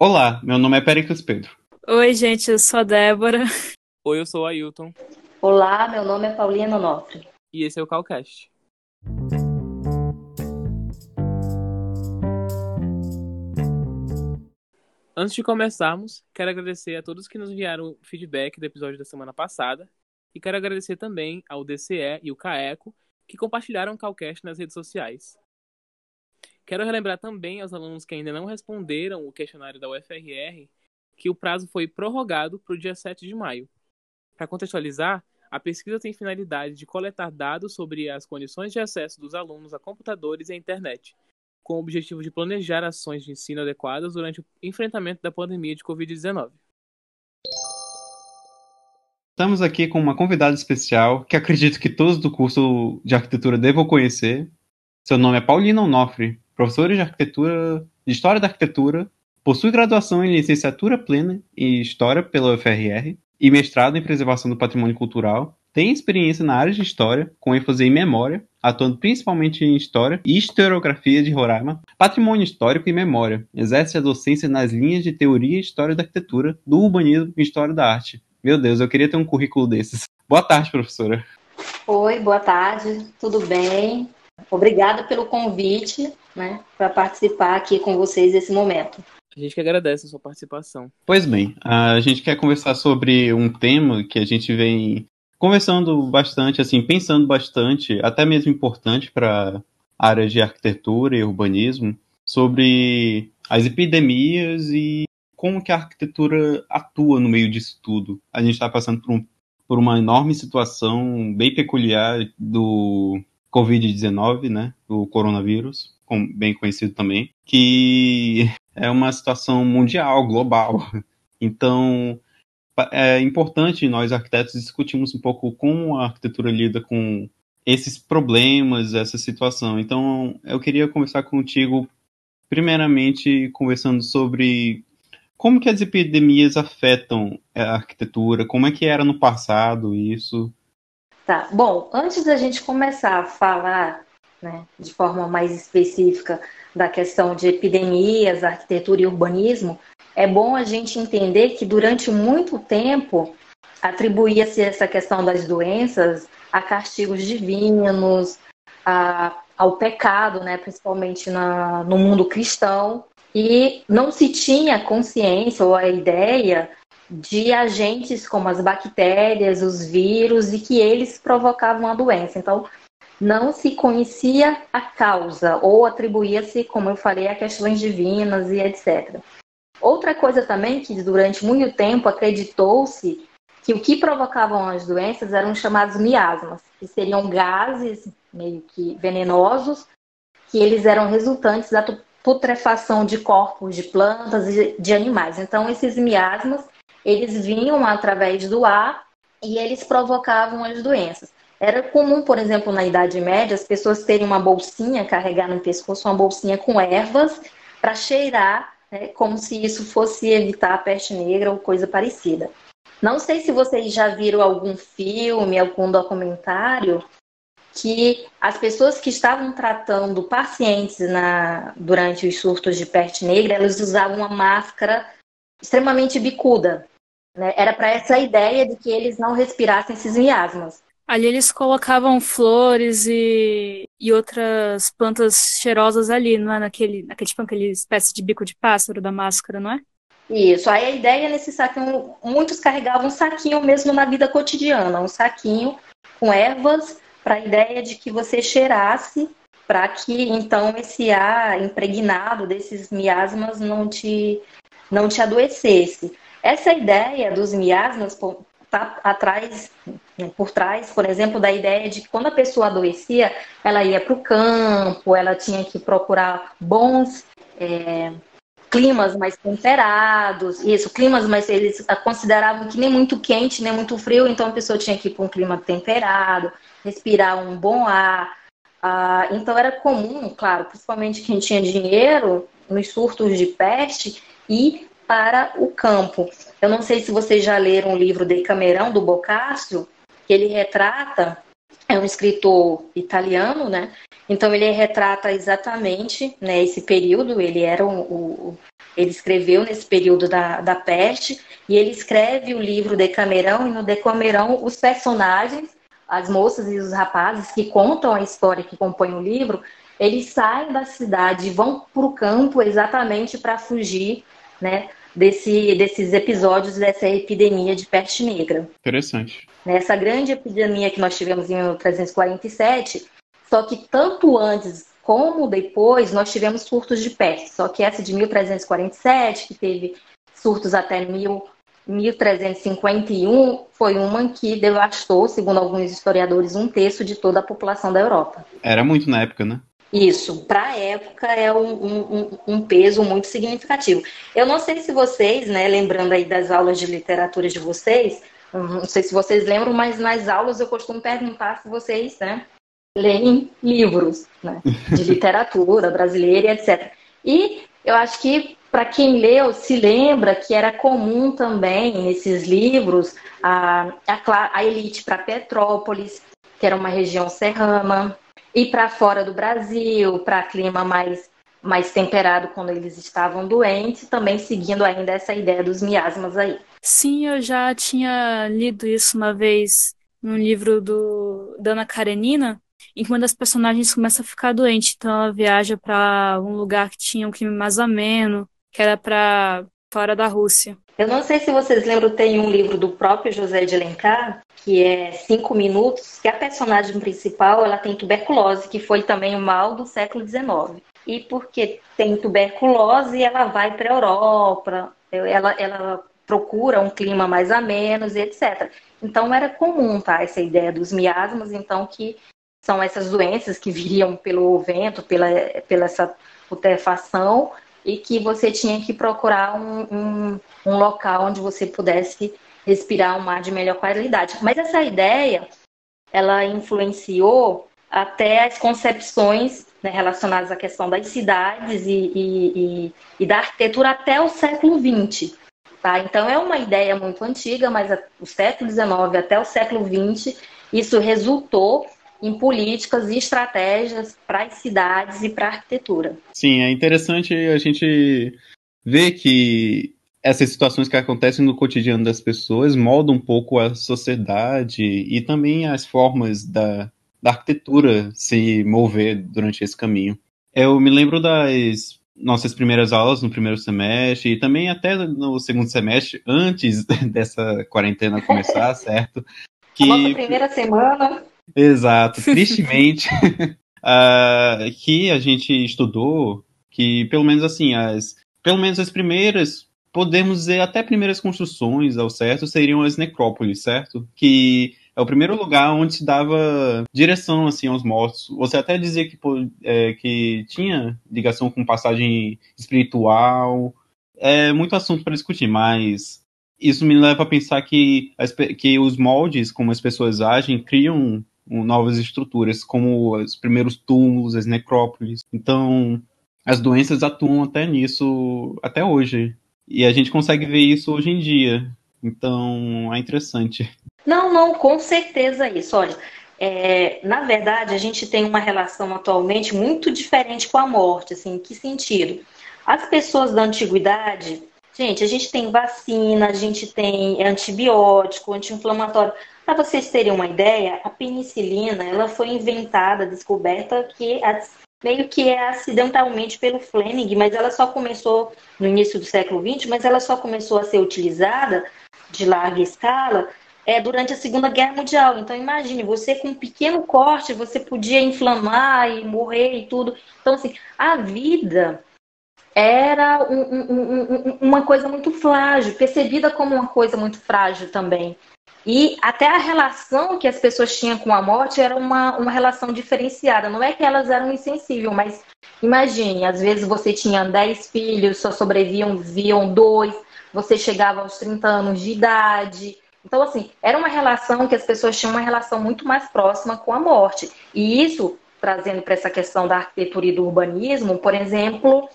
Olá, meu nome é Pericles Pedro. Oi, gente, eu sou a Débora. Oi, eu sou o Ailton. Olá, meu nome é Paulina Onofre. E esse é o Calcast. Antes de começarmos, quero agradecer a todos que nos enviaram feedback do episódio da semana passada e quero agradecer também ao DCE e o CAECO que compartilharam o Calcast nas redes sociais. Quero relembrar também aos alunos que ainda não responderam o questionário da UFRR que o prazo foi prorrogado para o dia 7 de maio. Para contextualizar, a pesquisa tem finalidade de coletar dados sobre as condições de acesso dos alunos a computadores e à internet, com o objetivo de planejar ações de ensino adequadas durante o enfrentamento da pandemia de Covid-19. Estamos aqui com uma convidada especial que acredito que todos do curso de arquitetura devam conhecer. Seu nome é Paulina Onofre, professora de arquitetura, de História da Arquitetura, possui graduação em licenciatura plena em História pela UFRR e mestrado em Preservação do Patrimônio Cultural. Tem experiência na área de História, com ênfase em Memória, atuando principalmente em História e Historiografia de Roraima, Patrimônio Histórico e Memória. Exerce a docência nas linhas de Teoria e História da Arquitetura, do Urbanismo e História da Arte. Meu Deus, eu queria ter um currículo desses. Boa tarde, professora. Oi, boa tarde, tudo bem? Obrigada pelo convite, né, para participar aqui com vocês nesse momento. A gente que agradece a sua participação. Pois bem, a gente quer conversar sobre um tema que a gente vem conversando bastante, assim, pensando bastante, até mesmo importante para a área de arquitetura e urbanismo, sobre as epidemias e como que a arquitetura atua no meio disso tudo. A gente está passando por, um, por uma enorme situação bem peculiar do Covid-19, né, do coronavírus, bem conhecido também, que é uma situação mundial, global. Então, é importante nós arquitetos discutirmos um pouco como a arquitetura lida com esses problemas, essa situação. Então, eu queria conversar contigo, primeiramente, conversando sobre como que as epidemias afetam a arquitetura, como é que era no passado isso. Tá, bom, antes da gente começar a falar né, de forma mais específica da questão de epidemias, arquitetura e urbanismo, é bom a gente entender que durante muito tempo atribuía-se essa questão das doenças a castigos divinos, a, ao pecado, né, principalmente na, no mundo cristão, e não se tinha consciência ou a ideia de agentes como as bactérias, os vírus e que eles provocavam a doença. Então, não se conhecia a causa ou atribuía-se, como eu falei, a questões divinas e etc. Outra coisa também que durante muito tempo acreditou-se que o que provocavam as doenças eram chamados miasmas, que seriam gases meio que venenosos, que eles eram resultantes da putrefação de corpos de plantas e de animais. Então esses miasmas, eles vinham através do ar e eles provocavam as doenças. Era comum, por exemplo, na Idade Média, as pessoas terem uma bolsinha, carregar no pescoço uma bolsinha com ervas para cheirar, né, como se isso fosse evitar a peste negra ou coisa parecida. Não sei se vocês já viram algum filme, algum documentário que as pessoas que estavam tratando pacientes na, durante os surtos de peste negra, elas usavam uma máscara extremamente bicuda. Né? Era para essa ideia de que eles não respirassem esses miasmas. Ali eles colocavam flores e, e outras plantas cheirosas ali, não é? Naquele, naquele, tipo, aquele espécie de bico de pássaro da máscara, não é? Isso. Aí a ideia nesse saquinho, muitos carregavam um saquinho mesmo na vida cotidiana, um saquinho com ervas, para a ideia de que você cheirasse, para que então esse ar impregnado desses miasmas não te, não te adoecesse. Essa ideia dos miasmas está atrás, por trás, por exemplo, da ideia de que quando a pessoa adoecia, ela ia para o campo, ela tinha que procurar bons é, climas mais temperados, isso, climas mais, eles consideravam que nem muito quente, nem muito frio, então a pessoa tinha que ir para um clima temperado, respirar um bom ar. Ah, então era comum, claro, principalmente quem tinha dinheiro, nos surtos de peste, ir para o campo. Eu não sei se vocês já leram o livro Decamerão, do Boccaccio, que ele retrata é um escritor italiano, né? Então ele retrata exatamente né, esse período. Ele era um, o, ele escreveu nesse período da, da peste e ele escreve o livro Decamerão e no Decamerão os personagens, as moças e os rapazes que contam a história que compõe o livro, eles saem da cidade e vão para o campo exatamente para fugir, né, desse, desses episódios dessa epidemia de peste negra. Interessante. Essa grande epidemia que nós tivemos em 1347, só que tanto antes como depois nós tivemos surtos de peste. Só que essa de 1347, que teve surtos até 1351, foi uma que devastou, segundo alguns historiadores, um terço de toda a população da Europa. Era muito na época, né? Isso, para a época é um, um, um, peso muito significativo. Eu não sei se vocês, né, lembrando aí das aulas de literatura de vocês, não sei se vocês lembram, mas nas aulas eu costumo perguntar se vocês, né, leem livros né, de literatura brasileira e etc. E eu acho que para quem leu, se lembra que era comum também nesses livros a, a, a elite para Petrópolis, que era uma região serrana, e para fora do Brasil, para clima mais, mais temperado quando eles estavam doentes, também seguindo ainda essa ideia dos miasmas aí. Sim, eu já tinha lido isso uma vez num livro do Dana Karenina, em que uma das personagens começa a ficar doente, então ela viaja para um lugar que tinha um clima mais ameno, que era para fora da Rússia. Eu não sei se vocês lembram, tem um livro do próprio José de Alencar, que é Cinco Minutos, que a personagem principal ela tem tuberculose, que foi também o mal do século XIX. E porque tem tuberculose, ela vai para a Europa, ela, ela procura um clima mais ameno etc. Então era comum, tá, essa ideia dos miasmas, então que são essas doenças que viriam pelo vento, pela, pela essa putrefação, e que você tinha que procurar um, um, um local onde você pudesse respirar um ar de melhor qualidade. Mas essa ideia, ela influenciou até as concepções né, relacionadas à questão das cidades e, e, e, e, da arquitetura até o século XX. Tá? Então é uma ideia muito antiga, mas o século XIX até o século XX, isso resultou em políticas e estratégias para as cidades e para a arquitetura. Sim, é interessante a gente ver que essas situações que acontecem no cotidiano das pessoas moldam um pouco a sociedade e também as formas da, da arquitetura se mover durante esse caminho. Eu me lembro das nossas primeiras aulas no primeiro semestre e também até no segundo semestre, antes dessa quarentena começar, certo? Que... A nossa primeira semana. Exato, tristemente, uh, que a gente estudou, que pelo menos assim, as, pelo menos as primeiras, podemos dizer até primeiras construções ao certo, seriam as necrópolis, certo? Que é o primeiro lugar onde se dava direção assim aos mortos. Você até dizia que, é, que tinha ligação com passagem espiritual. É muito assunto para discutir, mas isso me leva a pensar que, que os moldes, como as pessoas agem, criam novas estruturas, como os primeiros túmulos, as necrópolis. Então, as doenças atuam até nisso, até hoje. E a gente consegue ver isso hoje em dia. Então, é interessante. Não, não, com certeza isso. Olha, é, na verdade, a gente tem uma relação atualmente muito diferente com a morte. Assim, em que sentido? As pessoas da antiguidade, gente, a gente tem vacina, a gente tem antibiótico, anti-inflamatório. Para vocês terem uma ideia, a penicilina ela foi inventada, descoberta que meio que é acidentalmente pelo Fleming, mas ela só começou no início do século XX, mas ela só começou a ser utilizada de larga escala é, durante a Segunda Guerra Mundial. Então imagine, você com um pequeno corte, você podia inflamar e morrer e tudo. Então assim, a vida era um, um, um, uma coisa muito frágil, percebida como uma coisa muito frágil também. E até a relação que as pessoas tinham com a morte era uma, uma relação diferenciada. Não é que elas eram insensíveis, mas imagine, às vezes você tinha 10 filhos, só sobreviviam viam dois, você chegava aos 30 anos de idade. Então, assim, era uma relação que as pessoas tinham uma relação muito mais próxima com a morte. E isso, trazendo para essa questão da arquitetura e do urbanismo, por exemplo,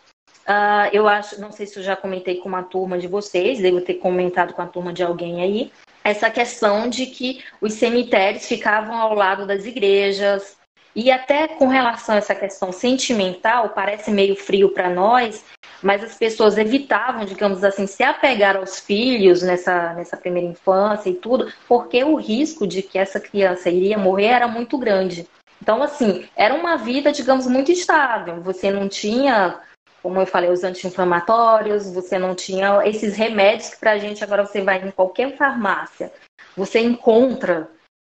uh, eu acho, não sei se eu já comentei com uma turma de vocês, devo ter comentado com a turma de alguém aí, essa questão de que os cemitérios ficavam ao lado das igrejas. E até com relação a essa questão sentimental, parece meio frio para nós, mas as pessoas evitavam, digamos assim, se apegar aos filhos nessa, nessa primeira infância e tudo, porque o risco de que essa criança iria morrer era muito grande. Então, assim, era uma vida, digamos, muito estável. Você não tinha, como eu falei, os anti-inflamatórios, você não tinha esses remédios que pra gente agora você vai em qualquer farmácia, você encontra.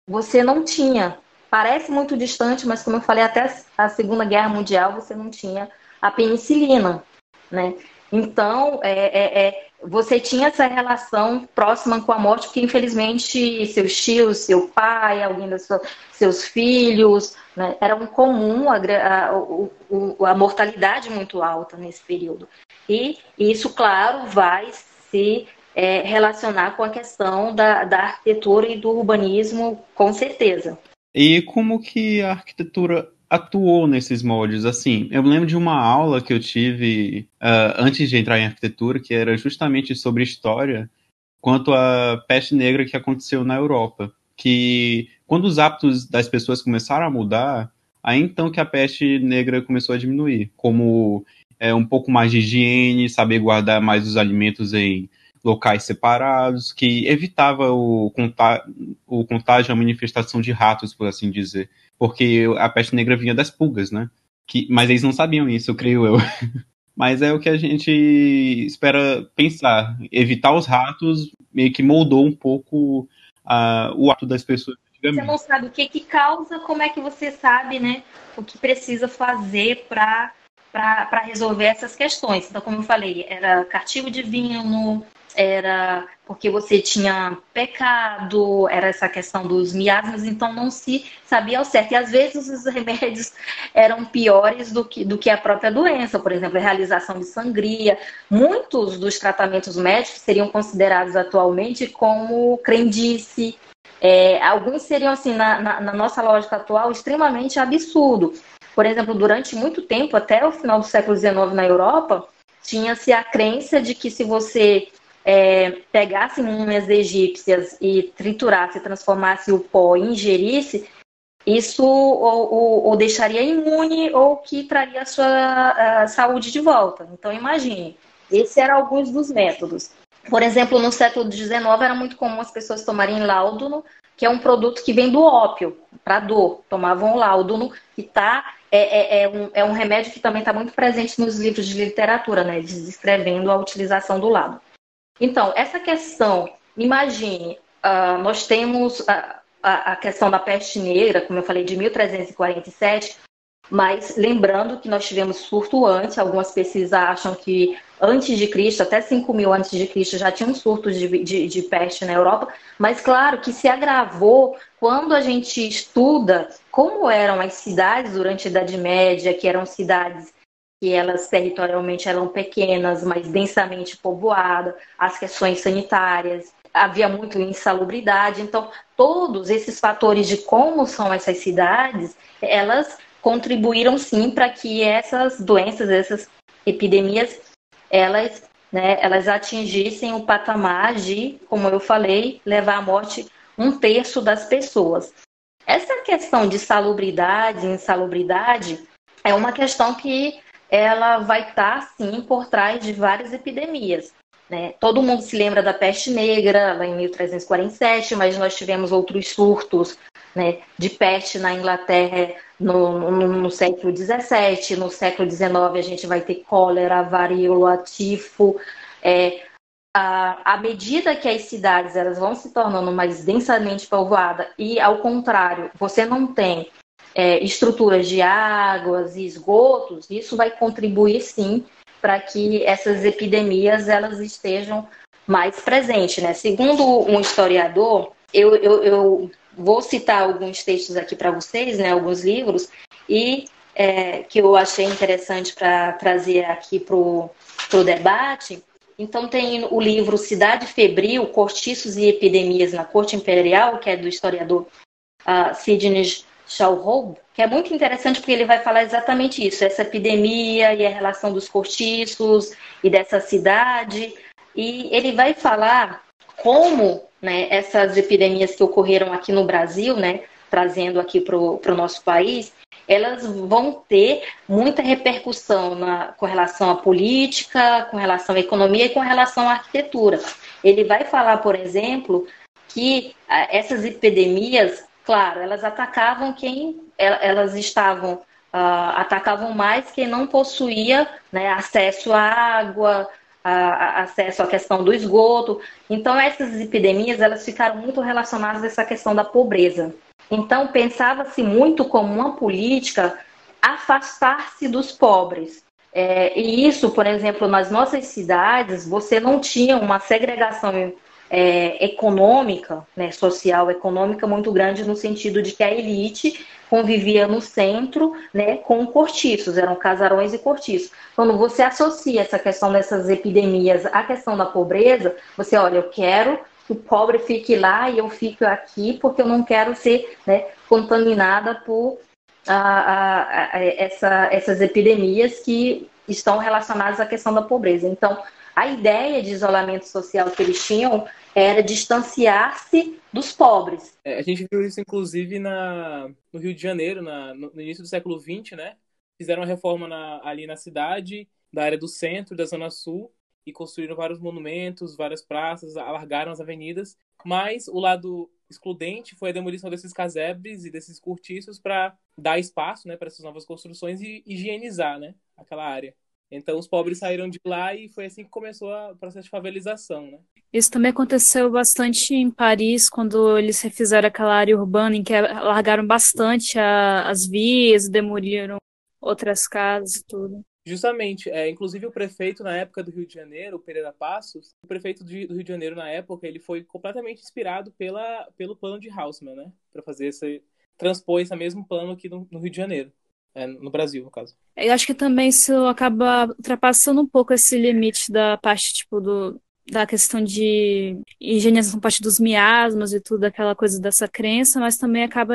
Você não tinha. Parece muito distante, mas como eu falei, até a Segunda Guerra Mundial você não tinha a penicilina, né? Então, é, é, é, você tinha essa relação próxima com a morte, porque infelizmente seus tios, seu pai, alguém dos seus filhos, né, era um comum a, a, a, mortalidade muito alta nesse período. E isso, claro, vai se é, relacionar com a questão da, da arquitetura e do urbanismo, com certeza. E como que a arquitetura atuou nesses moldes. Assim, eu lembro de uma aula que eu tive uh, antes de entrar em arquitetura, que era justamente sobre história, quanto à peste negra que aconteceu na Europa. Que quando os hábitos das pessoas começaram a mudar, aí então que a peste negra começou a diminuir, como é, um pouco mais de higiene, saber guardar mais os alimentos em locais separados, que evitava o, contá o contágio, a manifestação de ratos, por assim dizer porque a peste negra vinha das pulgas, né? Que, mas eles não sabiam isso, creio eu. mas é o que a gente espera pensar. Evitar os ratos meio que moldou um pouco uh, o ato das pessoas. Você não sabe o que, que causa, como é que você sabe, né? O que precisa fazer para resolver essas questões. Então, como eu falei, era cartigo divino, era porque você tinha pecado, era essa questão dos miasmas, então não se sabia ao certo. E às vezes os remédios eram piores do que, do que a própria doença, por exemplo, a realização de sangria. Muitos dos tratamentos médicos seriam considerados atualmente como crendice. É, alguns seriam, assim, na, na, na nossa lógica atual, extremamente absurdo. Por exemplo, durante muito tempo, até o final do século XIX na Europa, tinha-se a crença de que se você é, pegasse múmias egípcias e triturasse, transformasse o pó e ingerisse, isso ou, ou, ou, deixaria imune ou que traria a sua a saúde de volta. Então, imagine, esses eram alguns dos métodos. Por exemplo, no século XIX era muito comum as pessoas tomarem láuduno, que é um produto que vem do ópio, para dor. Tomavam láuduno, que tá, é, é, é, um, é um remédio que também está muito presente nos livros de literatura, né, descrevendo a utilização do láuduno. Então, essa questão, imagine, uh, nós temos a, a, questão da peste negra, como eu falei, de 1347, mas lembrando que nós tivemos surto antes, algumas pesquisas acham que antes de Cristo, até 5 mil antes de Cristo, já tinham surtos de, de, de peste na Europa, mas claro que se agravou quando a gente estuda como eram as cidades durante a Idade Média, que eram cidades que elas territorialmente eram pequenas, mas densamente povoadas, as questões sanitárias, havia muito insalubridade. Então, todos esses fatores de como são essas cidades, elas contribuíram sim para que essas doenças, essas epidemias, elas, né, elas atingissem o patamar de, como eu falei, levar à morte um terço das pessoas. Essa questão de salubridade, insalubridade, é uma questão que ela vai estar, tá, sim, por trás de várias epidemias. Né? Todo mundo se lembra da peste negra, lá em 1347, mas nós tivemos outros surtos né, de peste na Inglaterra no, no, no século XVII. No século XIX a gente vai ter cólera, varíola, tifo. É, à medida que as cidades elas vão se tornando mais densamente povoadas e, ao contrário, você não tem é, estruturas de águas e esgotos, isso vai contribuir sim para que essas epidemias elas estejam mais presentes. Né? Segundo um historiador, eu, eu, eu vou citar alguns textos aqui para vocês, né, alguns livros, e é, que eu achei interessante para trazer aqui para o debate. Então, tem o livro Cidade Febril, Cortiços e Epidemias na Corte Imperial, que é do historiador uh, Sidney Schauhob, que é muito interessante porque ele vai falar exatamente isso, essa epidemia e a relação dos cortiços e dessa cidade. E ele vai falar como né, essas epidemias que ocorreram aqui no Brasil, né, trazendo aqui para o nosso país, elas vão ter muita repercussão na, com relação à política, com relação à economia e com relação à arquitetura. Ele vai falar, por exemplo, que ah, essas epidemias, claro, elas atacavam quem elas estavam uh, atacavam mais quem não possuía né, acesso à água, a, a, acesso à questão do esgoto. Então essas epidemias elas ficaram muito relacionadas a essa questão da pobreza. Então pensava-se muito como uma política afastar-se dos pobres. É, e isso, por exemplo, nas nossas cidades, você não tinha uma segregação é, econômica, né, social, econômica muito grande no sentido de que a elite convivia no centro, né, com cortiços, eram casarões e cortiços. Quando você associa essa questão dessas epidemias à questão da pobreza, você olha, eu quero que o pobre fique lá e eu fico aqui porque eu não quero ser né, contaminada por a, a, a, essa, essas epidemias que estão relacionadas à questão da pobreza. Então, a ideia de isolamento social que eles tinham era distanciar-se dos pobres. É, a gente viu isso, inclusive, na, no Rio de Janeiro, na, no, início do século XX, né? Fizeram uma reforma na, ali na cidade, da área do centro, da Zona Sul, e construíram vários monumentos, várias praças, alargaram as avenidas. Mas o lado excludente foi a demolição desses casebres e desses cortiços para dar espaço né, para essas novas construções e higienizar né, aquela área. Então os pobres saíram de lá e foi assim que começou o processo de favelização, né? Isso também aconteceu bastante em Paris, quando eles refizeram aquela área urbana, em que largaram bastante a, as vias, demoliram outras casas e tudo. Justamente, é, inclusive o prefeito na época do Rio de Janeiro, o Pereira Passos, o prefeito do Rio de Janeiro na época, ele foi completamente inspirado pela, pelo plano de Haussmann, né? Para fazer esse transpor esse mesmo plano aqui no, no Rio de Janeiro. É, no Brasil, no caso. Eu acho que também isso acaba ultrapassando um pouco esse limite da parte, tipo, do, da questão de higienização parte dos miasmas e tudo, aquela coisa dessa crença, mas também acaba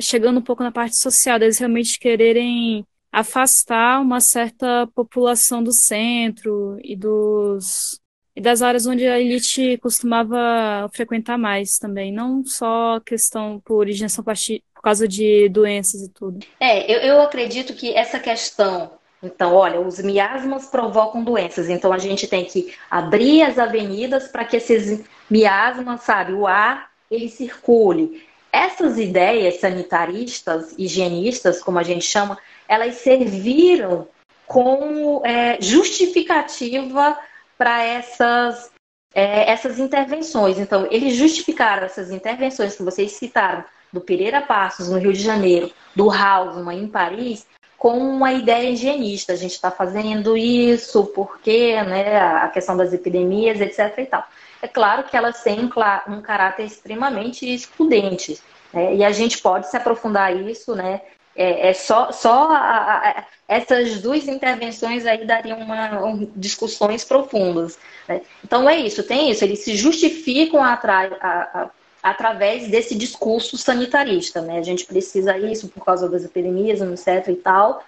chegando um pouco na parte social, deles realmente quererem afastar uma certa população do centro e dos e das áreas onde a elite costumava frequentar mais também, não só questão por higienização por causa de doenças e tudo. É, eu, eu acredito que essa questão então, olha, os miasmas provocam doenças, então a gente tem que abrir as avenidas para que esses miasmas, sabe, o ar, ele circule. Essas ideias sanitaristas, higienistas, como a gente chama, elas serviram como é, justificativa para essas, é, essas intervenções. Então, eles justificaram essas intervenções que vocês citaram do Pereira Passos, no Rio de Janeiro, do Hausmann, em Paris, com uma ideia higienista. A gente está fazendo isso porque né, a questão das epidemias, etc. E tal. É claro que elas têm um caráter extremamente excludente. Né, e a gente pode se aprofundar isso, né? É, é só, só a, a, essas duas intervenções aí dariam uma, um, discussões profundas. Né? Então é isso, tem isso, eles se justificam a, através desse discurso sanitarista, né? A gente precisa isso por causa das epidemias, etc e tal.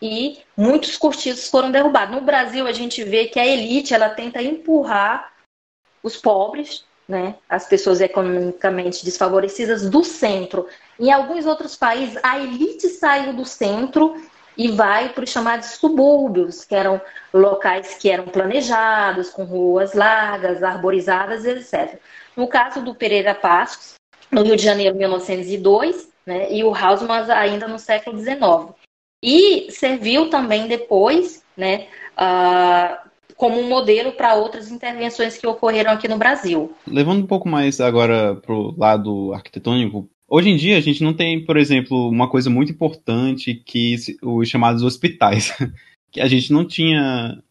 E muitos cortiços foram derrubados. No Brasil, a gente vê que a elite ela tenta empurrar os pobres, né, as pessoas economicamente desfavorecidas do centro. Em alguns outros países, a elite saiu do centro e vai para os chamados subúrbios, que eram locais que eram planejados, com ruas largas, arborizadas, etc. No caso do Pereira Passos, no Rio de Janeiro, 1902, né, e o Hausmann ainda no século XIX. E serviu também depois né, uh, como um modelo para outras intervenções que ocorreram aqui no Brasil. Levando um pouco mais agora para o lado arquitetônico, hoje em dia a gente não tem, por exemplo, uma coisa muito importante que os chamados hospitais, que a gente não tinha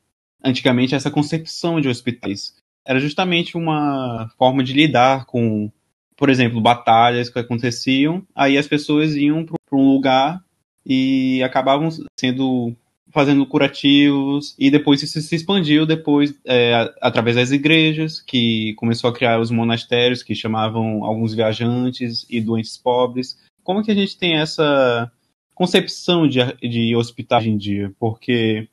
antigamente essa concepção de hospitais era justamente uma forma de lidar com, por exemplo, batalhas que aconteciam. Aí as pessoas iam para um lugar e acabavam sendo fazendo curativos e depois isso se expandiu depois é, através das igrejas que começou a criar os monastérios que chamavam alguns viajantes e doentes pobres como que a gente tem essa concepção de, de hospital hoje em dia porque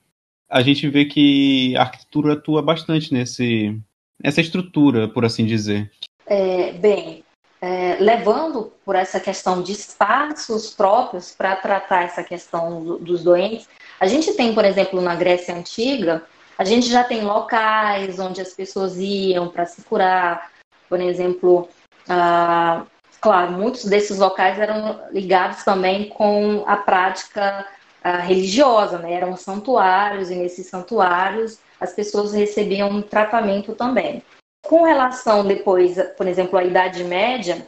a gente vê que a arquitetura atua bastante nesse essa estrutura, por assim dizer? É, bem, é, levando por essa questão de espaços próprios para tratar essa questão do, dos doentes, a gente tem, por exemplo, na Grécia Antiga, a gente já tem locais onde as pessoas iam para se curar, por exemplo, ah, claro, muitos desses locais eram ligados também com a prática ah, religiosa, né? eram santuários, e nesses santuários as pessoas recebiam um tratamento também. Com relação depois, por exemplo, à Idade Média,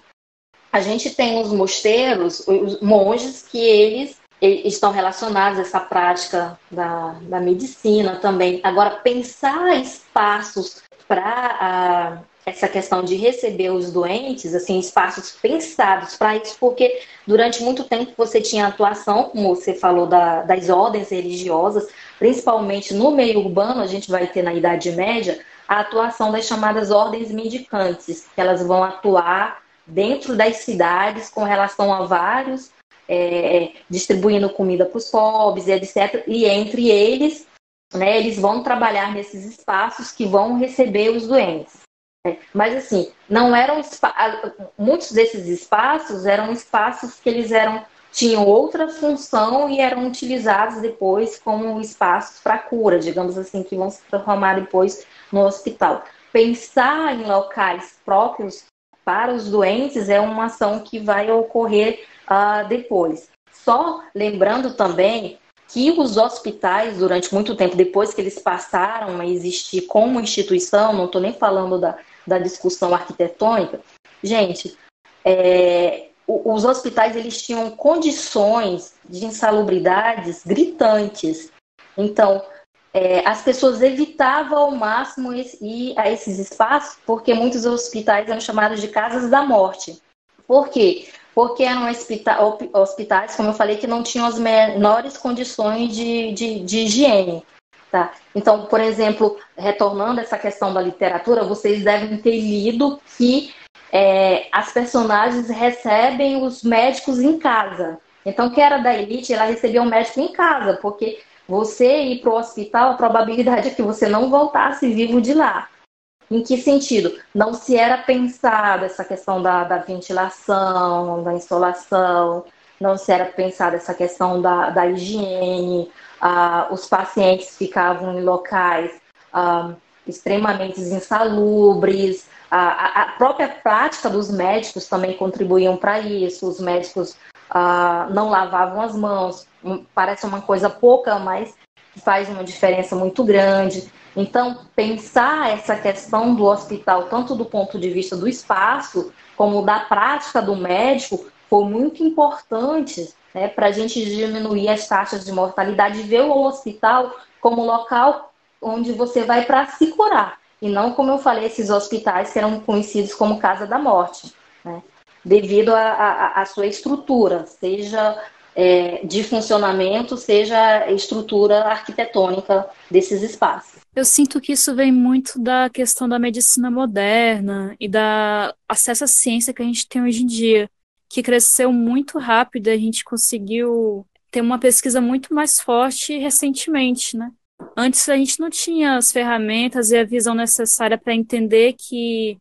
a gente tem os mosteiros, os monges, que eles estão relacionados a essa prática da, da medicina também. Agora, pensar espaços para essa questão de receber os doentes, assim, espaços pensados para isso, porque durante muito tempo você tinha atuação, como você falou, da, das ordens religiosas, principalmente no meio urbano, a gente vai ter na Idade Média, a atuação das chamadas ordens mendicantes, que elas vão atuar dentro das cidades com relação a vários, é, distribuindo comida para os pobres, etc. E entre eles, né, eles vão trabalhar nesses espaços que vão receber os doentes. Mas assim, não eram muitos desses espaços eram espaços que eles eram tinham outra função e eram utilizados depois como espaços para cura, digamos assim, que vão se transformar depois no hospital. Pensar em locais próprios para os doentes é uma ação que vai ocorrer uh, depois. Só lembrando também que os hospitais, durante muito tempo, depois que eles passaram a existir como instituição, não estou nem falando da, da discussão arquitetônica, gente, é, os hospitais eles tinham condições de insalubridades gritantes. Então, é, as pessoas evitavam ao máximo ir a esses espaços, porque muitos hospitais eram chamados de casas da morte. Por quê? Porque eram hospitais, como eu falei, que não tinham as menores condições de, de, de higiene. Tá? Então, por exemplo, retornando essa questão da literatura, vocês devem ter lido que é, as personagens recebem os médicos em casa. Então, que era da elite, ela recebia um médico em casa, porque você ir para o hospital, a probabilidade é que você não voltasse vivo de lá. Em que sentido? Não se era pensada essa questão da, da ventilação, da insolação, não se era pensada essa questão da, da higiene, ah, os pacientes ficavam em locais ah, extremamente insalubres, a, a, própria prática dos médicos também contribuíam para isso, os médicos ah, não lavavam as mãos, hum, parece uma coisa pouca, mas faz uma diferença muito grande. Então, pensar essa questão do hospital, tanto do ponto de vista do espaço, como da prática do médico, foi muito importante né, para a gente diminuir as taxas de mortalidade, ver o hospital como local onde você vai para se curar. E não, como eu falei, esses hospitais que eram conhecidos como Casa da Morte, né, devido à sua estrutura, seja é, de funcionamento, seja a estrutura arquitetônica desses espaços. Eu sinto que isso vem muito da questão da medicina moderna e da acesso à ciência que a gente tem hoje em dia que cresceu muito rápido, a gente conseguiu ter uma pesquisa muito mais forte recentemente, né? Antes a gente não tinha as ferramentas e a visão necessária para entender que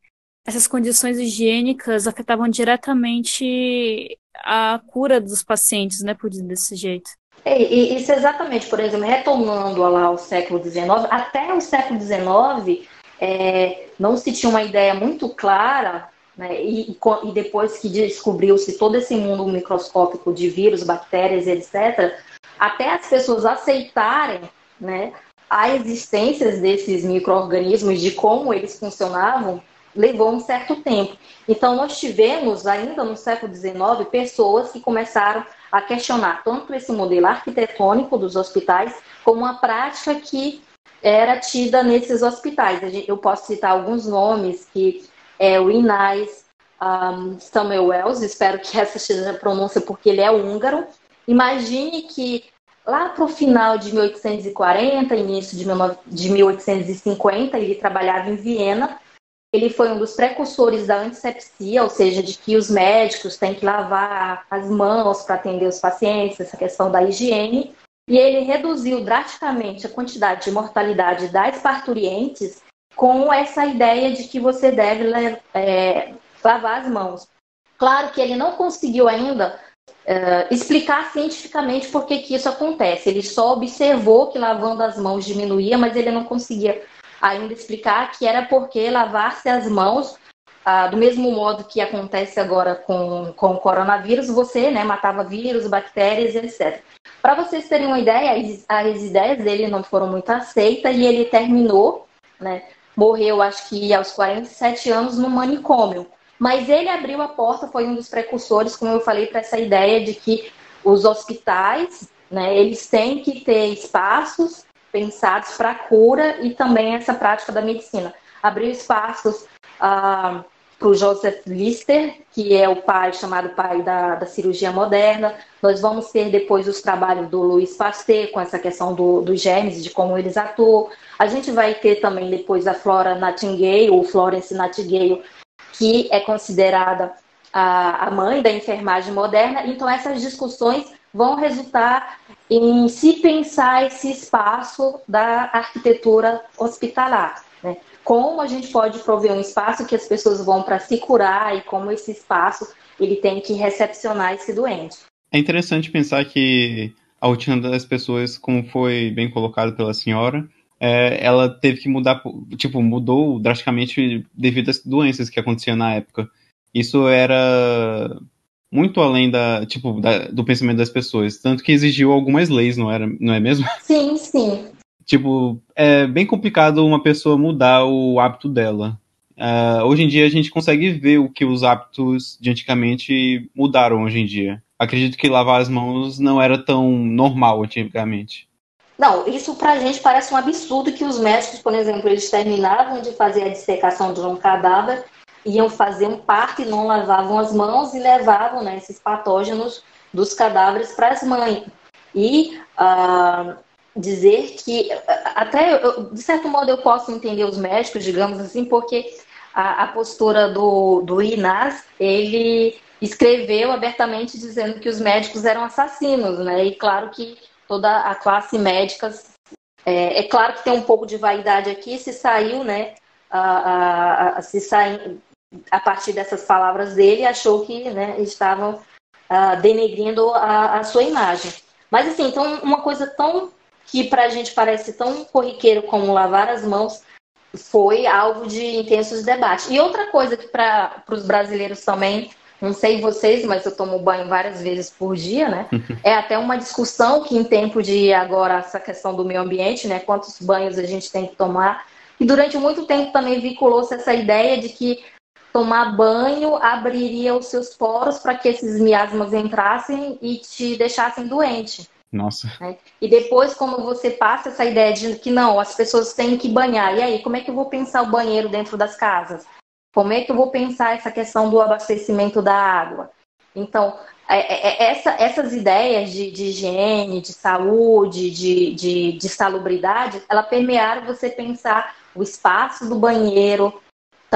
essas condições higiênicas afetavam diretamente a cura dos pacientes, né, por desse jeito. É, isso exatamente, por exemplo, retornando lá ao século XIX, até o século XIX é, não se tinha uma ideia muito clara né? E, e, depois que descobriu-se todo esse mundo microscópico de vírus, bactérias, etc., até as pessoas aceitarem né, a existência desses micro-organismos, de como eles funcionavam, levou um certo tempo. Então, nós tivemos, ainda no século XIX, pessoas que começaram a questionar tanto esse modelo arquitetônico dos hospitais, como a prática que era tida nesses hospitais. Eu posso citar alguns nomes que é o Inais, um, Samuel Wells, espero que essa seja a pronúncia porque ele é húngaro. Imagine que lá para o final de 1840, início de 1850, ele trabalhava em Viena. Ele foi um dos precursores da antisepsia, ou seja, de que os médicos têm que lavar as mãos para atender os pacientes, essa questão da higiene. E ele reduziu drasticamente a quantidade de mortalidade das parturientes com essa ideia de que você deve é, lavar as mãos. Claro que ele não conseguiu ainda uh, explicar cientificamente por que, que isso acontece. Ele só observou que lavando as mãos diminuía, mas ele não conseguia ainda explicar que era porque lavar-se as mãos, uh, do mesmo modo que acontece agora com, com o coronavírus, você né, matava vírus, bactérias, etc. Para vocês terem uma ideia, as ideias dele não foram muito aceitas e ele terminou, né, morreu acho que aos 47 anos no manicômio. Mas ele abriu a porta, foi um dos precursores, como eu falei, para essa ideia de que os hospitais, né, eles têm que ter espaços pensados para cura e também essa prática da medicina. Abriu espaços ah, para o Joseph Lister, que é o pai, chamado pai da, da, cirurgia moderna. Nós vamos ter depois os trabalhos do Louis Pasteur, com essa questão do, dos germes, de como eles atuam. A gente vai ter também depois a Flora Nightingale, ou Florence Nightingale, que é considerada a, a mãe da enfermagem moderna. Então, essas discussões vão resultar em se pensar esse espaço da arquitetura hospitalar. Né? Como a gente pode prover um espaço que as pessoas vão para se curar e como esse espaço ele tem que recepcionar esse doente. É interessante pensar que a rotina das pessoas, como foi bem colocado pela senhora, é, ela teve que mudar, tipo, mudou drasticamente devido às doenças que aconteciam na época. Isso era muito além da, tipo, da, do pensamento das pessoas, tanto que exigiu algumas leis, não era, não é mesmo? Sim, sim. Tipo, é bem complicado uma pessoa mudar o hábito dela. Uh, hoje em dia a gente consegue ver o que os hábitos de antigamente mudaram hoje em dia. Acredito que lavar as mãos não era tão normal antigamente. Não, isso para a gente parece um absurdo que os médicos, por exemplo, eles terminavam de fazer a dissecação de um cadáver, iam fazer um parto e não lavavam as mãos e levavam né, esses patógenos dos cadáveres para as mães. E uh, dizer que, até eu, de certo modo, eu posso entender os médicos, digamos assim, porque a, a postura do, do Inás, ele escreveu abertamente dizendo que os médicos eram assassinos, né? E claro que toda a classe médica. É, é, claro que tem um pouco de vaidade aqui, se saiu, né? A, a, a, se sai, a partir dessas palavras dele, achou que né, estavam denegrindo a, a sua imagem. Mas assim, então uma coisa tão que para a gente parece tão corriqueiro como lavar as mãos foi alvo de intensos debates. E outra coisa que para os brasileiros também não sei vocês, mas eu tomo banho várias vezes por dia, né? É até uma discussão que em tempo de agora essa questão do meio ambiente, né? Quantos banhos a gente tem que tomar. E durante muito tempo também vinculou-se essa ideia de que tomar banho abriria os seus poros para que esses miasmas entrassem e te deixassem doente. Nossa. Né? E depois, como você passa essa ideia de que não, as pessoas têm que banhar, e aí, como é que eu vou pensar o banheiro dentro das casas? Como é que eu vou pensar essa questão do abastecimento da água? Então, é, é, é, essa, essas ideias de, de, higiene, de saúde, de, de, de salubridade, ela permearam você pensar o espaço do banheiro,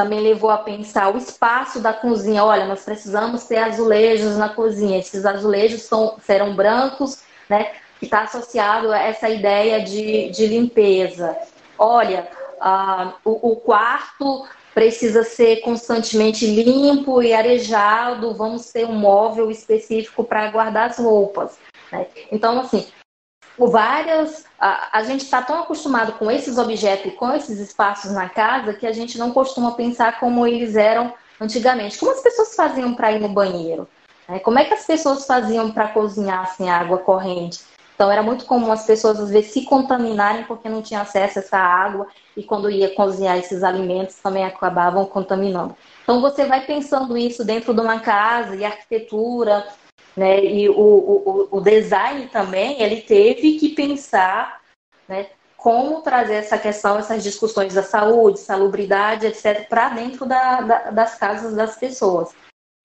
também levou a pensar o espaço da cozinha. Olha, nós precisamos ter azulejos na cozinha. Esses azulejos são, serão brancos, né? Que está associado a essa ideia de, de limpeza. Olha, uh, o, o, quarto precisa ser constantemente limpo e arejado, vamos ter um móvel específico para guardar as roupas. Né? Então, assim, várias. A, a gente está tão acostumado com esses objetos e com esses espaços na casa que a gente não costuma pensar como eles eram antigamente. Como as pessoas faziam para ir no banheiro? Né? Como é que as pessoas faziam para cozinhar sem água corrente? Então era muito comum as pessoas às vezes se contaminarem porque não tinham acesso a essa água e quando ia cozinhar esses alimentos também acabavam contaminando. Então você vai pensando isso dentro de uma casa e arquitetura, né? E o, o, o design também ele teve que pensar, né? Como trazer essa questão, essas discussões da saúde, salubridade, etc., para dentro da, da, das casas das pessoas.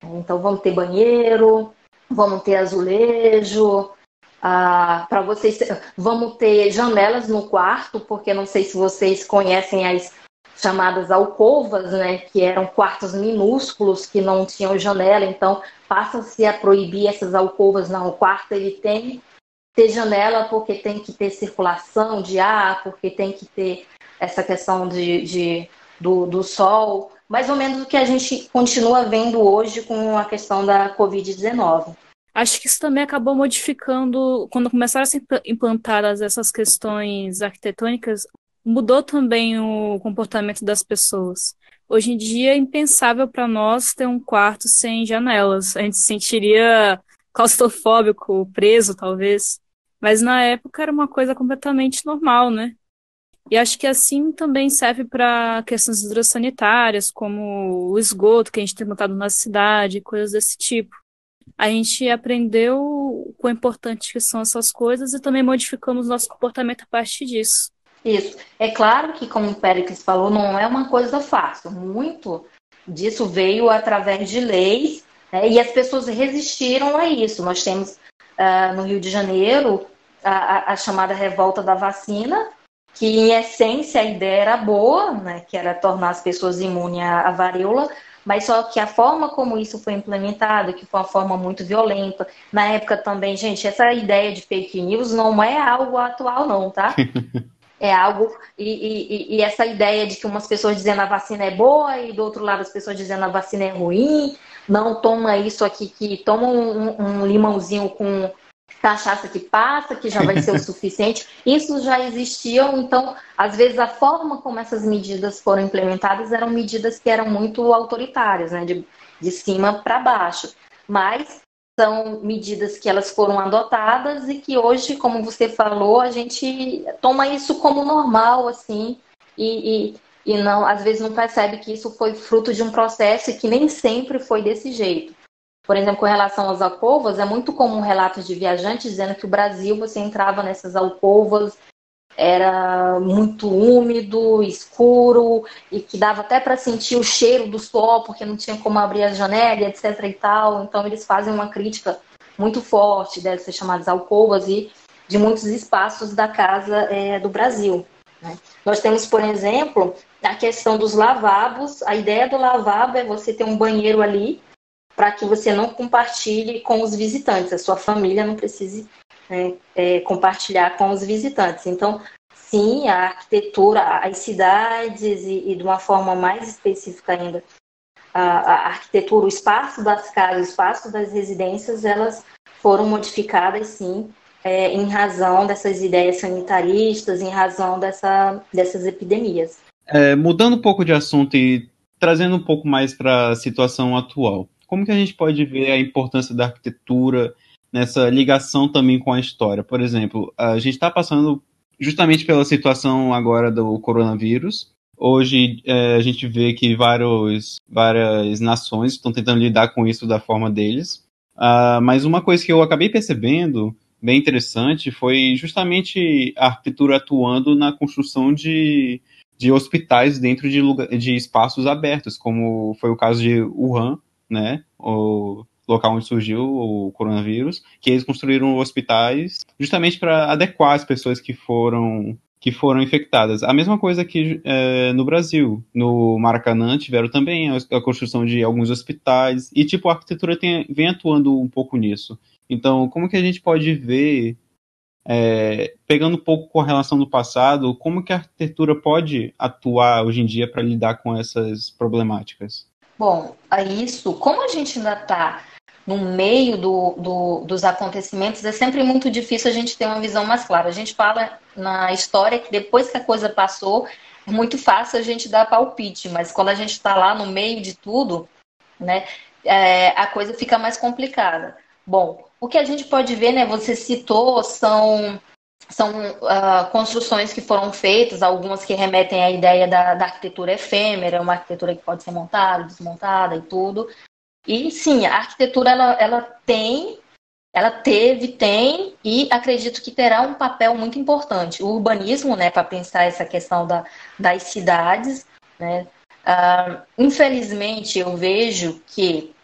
Então, vamos ter banheiro, vamos ter azulejo, ah, para vocês, vamos ter janelas no quarto, porque não sei se vocês conhecem as chamadas alcovas, né, que eram quartos minúsculos que não tinham janela, então passa-se a proibir essas alcovas não, o quarto ele tem ter janela porque tem que ter circulação de ar, porque tem que ter essa questão de, de do, do sol, mais ou menos o que a gente continua vendo hoje com a questão da Covid-19. Acho que isso também acabou modificando, quando começaram a ser implantadas essas questões arquitetônicas, mudou também o comportamento das pessoas. Hoje em dia é impensável para nós ter um quarto sem janelas. A gente se sentiria claustrofóbico, preso, talvez. Mas na época era uma coisa completamente normal, né? E acho que assim também serve para questões hidrossanitárias, como o esgoto que a gente tem notado na cidade, coisas desse tipo. A gente aprendeu o quão importante que são essas coisas e também modificamos nosso comportamento a partir disso. Isso. É claro que, como o Péricles falou, não é uma coisa fácil. Muito disso veio através de leis né, e as pessoas resistiram a isso. Nós temos uh, no Rio de Janeiro a, a, chamada revolta da vacina, que em essência a ideia era boa, né, que era tornar as pessoas imunes à, à varíola, mas só que a forma como isso foi implementado, que foi uma forma muito violenta, na época também, gente, essa ideia de fake news não é algo atual não, tá? É algo, e, e, e, essa ideia de que umas pessoas dizendo a vacina é boa e do outro lado as pessoas dizendo a vacina é ruim, não toma isso aqui, que toma um, um limãozinho com cachaça que passa, que já vai ser o suficiente. Isso já existia, então, às vezes, a forma como essas medidas foram implementadas eram medidas que eram muito autoritárias, né? de, de cima para baixo. Mas são medidas que elas foram adotadas e que hoje, como você falou, a gente toma isso como normal, assim, e, e, e não, às vezes não percebe que isso foi fruto de um processo e que nem sempre foi desse jeito. Por exemplo, com relação às alcovas, é muito comum relatos de viajantes dizendo que o Brasil você entrava nessas alcovas, era muito úmido, escuro e que dava até para sentir o cheiro do sol porque não tinha como abrir a janela, etc e tal. Então eles fazem uma crítica muito forte dessas chamadas alcovas e de muitos espaços da casa é, do Brasil. Né? Nós temos, por exemplo, a questão dos lavabos. A ideia do lavabo é você ter um banheiro ali para que você não compartilhe com os visitantes, a sua família não precise né, é, compartilhar com os visitantes. Então, sim, a arquitetura, as cidades e, e de uma forma mais específica ainda, a, a, arquitetura, o espaço das casas, o espaço das residências, elas foram modificadas, sim, é, em razão dessas ideias sanitaristas, em razão dessa, dessas epidemias. É, mudando um pouco de assunto e trazendo um pouco mais para a situação atual como que a gente pode ver a importância da arquitetura nessa ligação também com a história? Por exemplo, a gente está passando justamente pela situação agora do coronavírus. Hoje é, a gente vê que vários, várias nações estão tentando lidar com isso da forma deles. Uh, mas uma coisa que eu acabei percebendo bem interessante foi justamente a arquitetura atuando na construção de, de hospitais dentro de, lugar, de espaços abertos, como foi o caso de Wuhan, né? O local onde surgiu o coronavírus, que eles construíram hospitais justamente para adequar as pessoas que foram que foram infectadas. A mesma coisa que é, no Brasil, no Maracanã tiveram também a, a, construção de alguns hospitais e tipo a arquitetura tem, vem atuando um pouco nisso. Então, como que a gente pode ver é, pegando um pouco com a relação do passado, como que a arquitetura pode atuar hoje em dia para lidar com essas problemáticas? Bom, a isso, como a gente ainda está no meio do, do, dos acontecimentos, é sempre muito difícil a gente ter uma visão mais clara. A gente fala na história que depois que a coisa passou, é muito fácil a gente dar palpite, mas quando a gente está lá no meio de tudo, né, é, a coisa fica mais complicada. Bom, o que a gente pode ver, né, você citou, são são uh, construções que foram feitas, algumas que remetem à ideia da, da, arquitetura efêmera, uma arquitetura que pode ser montada, desmontada e tudo. E sim, a arquitetura ela, ela tem, ela teve, tem e acredito que terá um papel muito importante. O urbanismo, né, para pensar essa questão da, das cidades, né, uh, infelizmente eu vejo que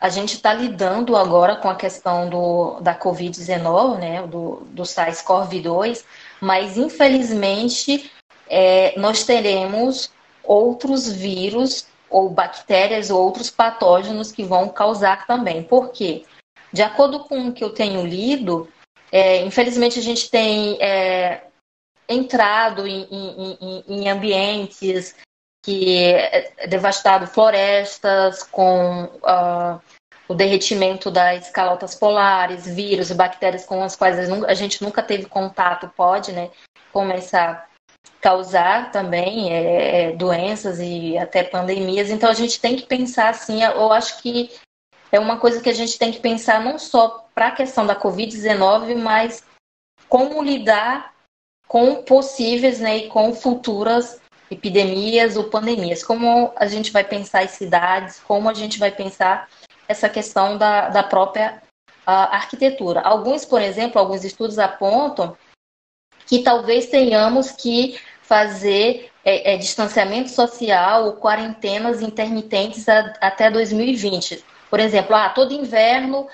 a gente está lidando agora com a questão do, da Covid-19, né, do, do SARS-CoV-2, mas infelizmente é, nós teremos outros vírus ou bactérias ou outros patógenos que vão causar também. Por quê? De acordo com o que eu tenho lido, é, infelizmente a gente tem é, entrado em, em, em ambientes que é devastado florestas com uh, o derretimento das calotas polares, vírus, bactérias com as quais a gente nunca teve contato, pode né, começar causar também é, é, doenças e até pandemias. Então a gente tem que pensar assim, eu acho que é uma coisa que a gente tem que pensar não só para a questão da Covid-19, mas como lidar com possíveis né, e com futuras epidemias ou pandemias. Como a gente vai pensar as cidades, como a gente vai pensar essa questão da, da própria arquitetura. Alguns, por exemplo, alguns estudos apontam que talvez tenhamos que fazer é, é, distanciamento social ou quarentenas intermitentes a, até 2020. Por exemplo, ah, todo inverno,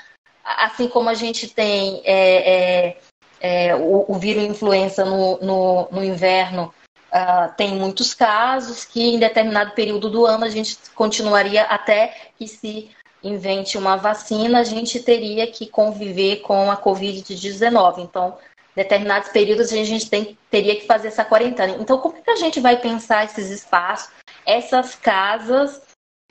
assim como a gente tem é, é, é o, o vírus influenza no, no, no inverno, Uh, tem muitos casos que em determinado período do ano a gente continuaria até que se invente uma vacina, a gente teria que conviver com a Covid-19. Então, determinados períodos a gente tem, teria que fazer essa quarentena. Então, como é que a gente vai pensar esses espaços, essas casas,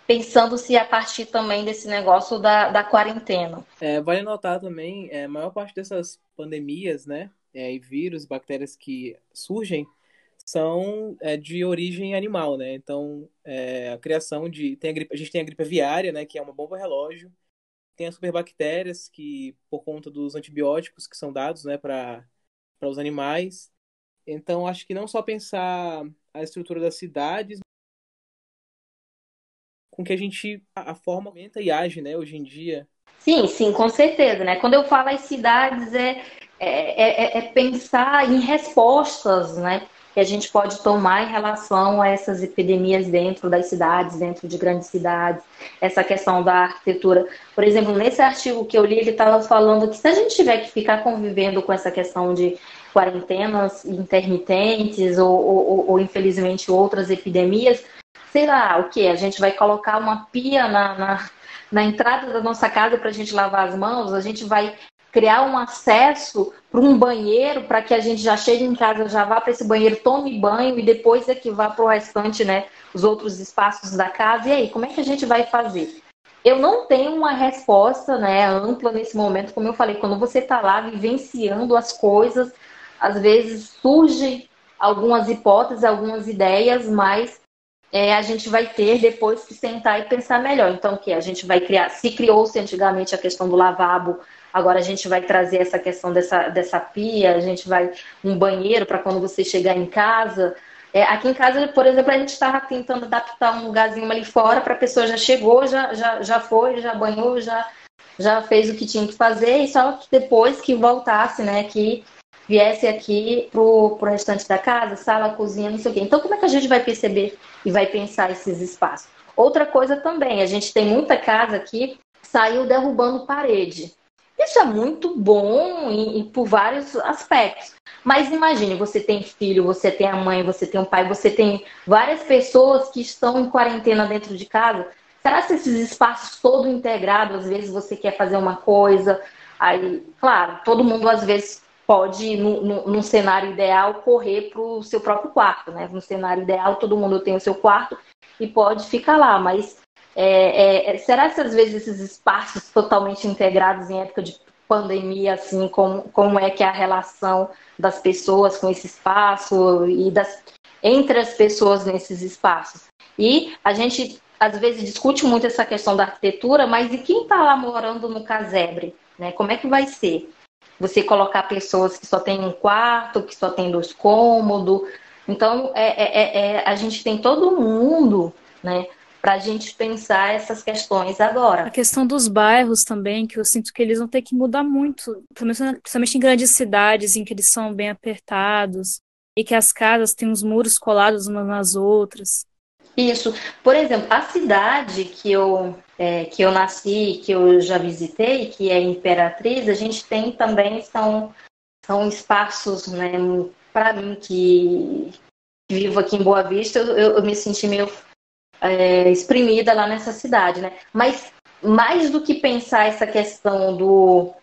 pensando-se a partir também desse negócio da, da quarentena? É, vale notar também, é, a maior parte dessas pandemias, né, é, e vírus, bactérias que surgem, são é, de origem animal, né? Então, é, a criação de. Tem a, gripe, a gente tem a gripe aviária, né? Que é uma bomba relógio. Tem as superbactérias, que, por conta dos antibióticos que são dados né, para os animais. Então, acho que não só pensar a estrutura das cidades, com que a gente. a forma aumenta e age, né, hoje em dia. Sim, sim, com certeza, né? Quando eu falo as cidades, é, é, é, é pensar em respostas, né? Que a gente pode tomar em relação a essas epidemias dentro das cidades, dentro de grandes cidades, essa questão da arquitetura. Por exemplo, nesse artigo que eu li, ele estava falando que se a gente tiver que ficar convivendo com essa questão de quarentenas intermitentes ou, ou, ou infelizmente, outras epidemias, sei lá o que? A gente vai colocar uma pia na, na, na entrada da nossa casa para a gente lavar as mãos, a gente vai criar um acesso para um banheiro para que a gente já chegue em casa, já vá para esse banheiro, tome banho e depois é que vá para o restante, né, os outros espaços da casa. E aí, como é que a gente vai fazer? Eu não tenho uma resposta, né, ampla nesse momento, como eu falei, quando você está lá vivenciando as coisas, às vezes surgem algumas hipóteses, algumas ideias, mas é, a gente vai ter depois que sentar e pensar melhor. Então, o que a gente vai criar? Se criou-se antigamente a questão do lavabo Agora a gente vai trazer essa questão dessa, dessa pia, a gente vai um banheiro para quando você chegar em casa. É, aqui em casa, por exemplo, a gente estava tentando adaptar um lugarzinho ali fora para a pessoa já chegou, já, já, já foi, já banhou, já, já fez o que tinha que fazer, e só depois que voltasse, né, que viesse aqui pro, pro restante da casa, sala, cozinha, não sei o quê. Então, como é que a gente vai perceber e vai pensar esses espaços? Outra coisa também, a gente tem muita casa aqui saiu derrubando parede. Isso é muito bom e, e, por vários aspectos. Mas imagine, você tem filho, você tem a mãe, você tem um pai, você tem várias pessoas que estão em quarentena dentro de casa. Será que esses espaços todo integrados, às vezes você quer fazer uma coisa, aí, claro, todo mundo às vezes pode, no, no, num cenário ideal, correr para o seu próprio quarto, né? No cenário ideal, todo mundo tem o seu quarto e pode ficar lá, mas é, é, será que às vezes esses espaços totalmente integrados em época de pandemia, assim, como, como é que é a relação das pessoas com esse espaço e das, entre as pessoas nesses espaços? E a gente às vezes discute muito essa questão da arquitetura, mas e quem está lá morando no casebre? Né? Como é que vai ser? Você colocar pessoas que só tem um quarto, que só tem dois cômodos. Então, é, é, é, é a gente tem todo mundo, né? Para a gente pensar essas questões agora. A questão dos bairros também, que eu sinto que eles vão ter que mudar muito, principalmente em grandes cidades, em que eles são bem apertados e que as casas têm os muros colados umas nas outras. Isso. Por exemplo, a cidade que eu, é, que eu nasci, que eu já visitei, que é Imperatriz, a gente tem também, são, são espaços, né, para mim que vivo aqui em Boa Vista, eu, eu me senti meio é, exprimida lá nessa cidade, né? Mas mais do que pensar essa questão do,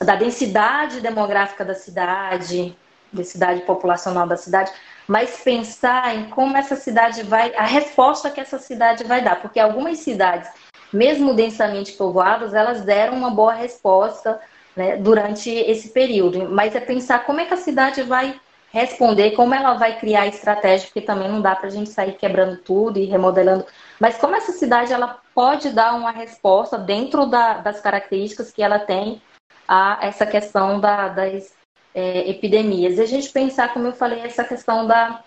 da densidade demográfica da cidade, densidade populacional da cidade, mas pensar em como essa cidade vai, a resposta que essa cidade vai dar, porque algumas cidades, mesmo densamente povoadas, elas deram uma boa resposta né, durante esse período, mas é pensar como é que a cidade vai responder, como ela vai criar estratégia, porque também não dá para a gente sair quebrando tudo e remodelando, mas como essa cidade ela pode dar uma resposta dentro da, das características que ela tem a essa questão da, das é, epidemias. E a gente pensar, como eu falei, essa questão da,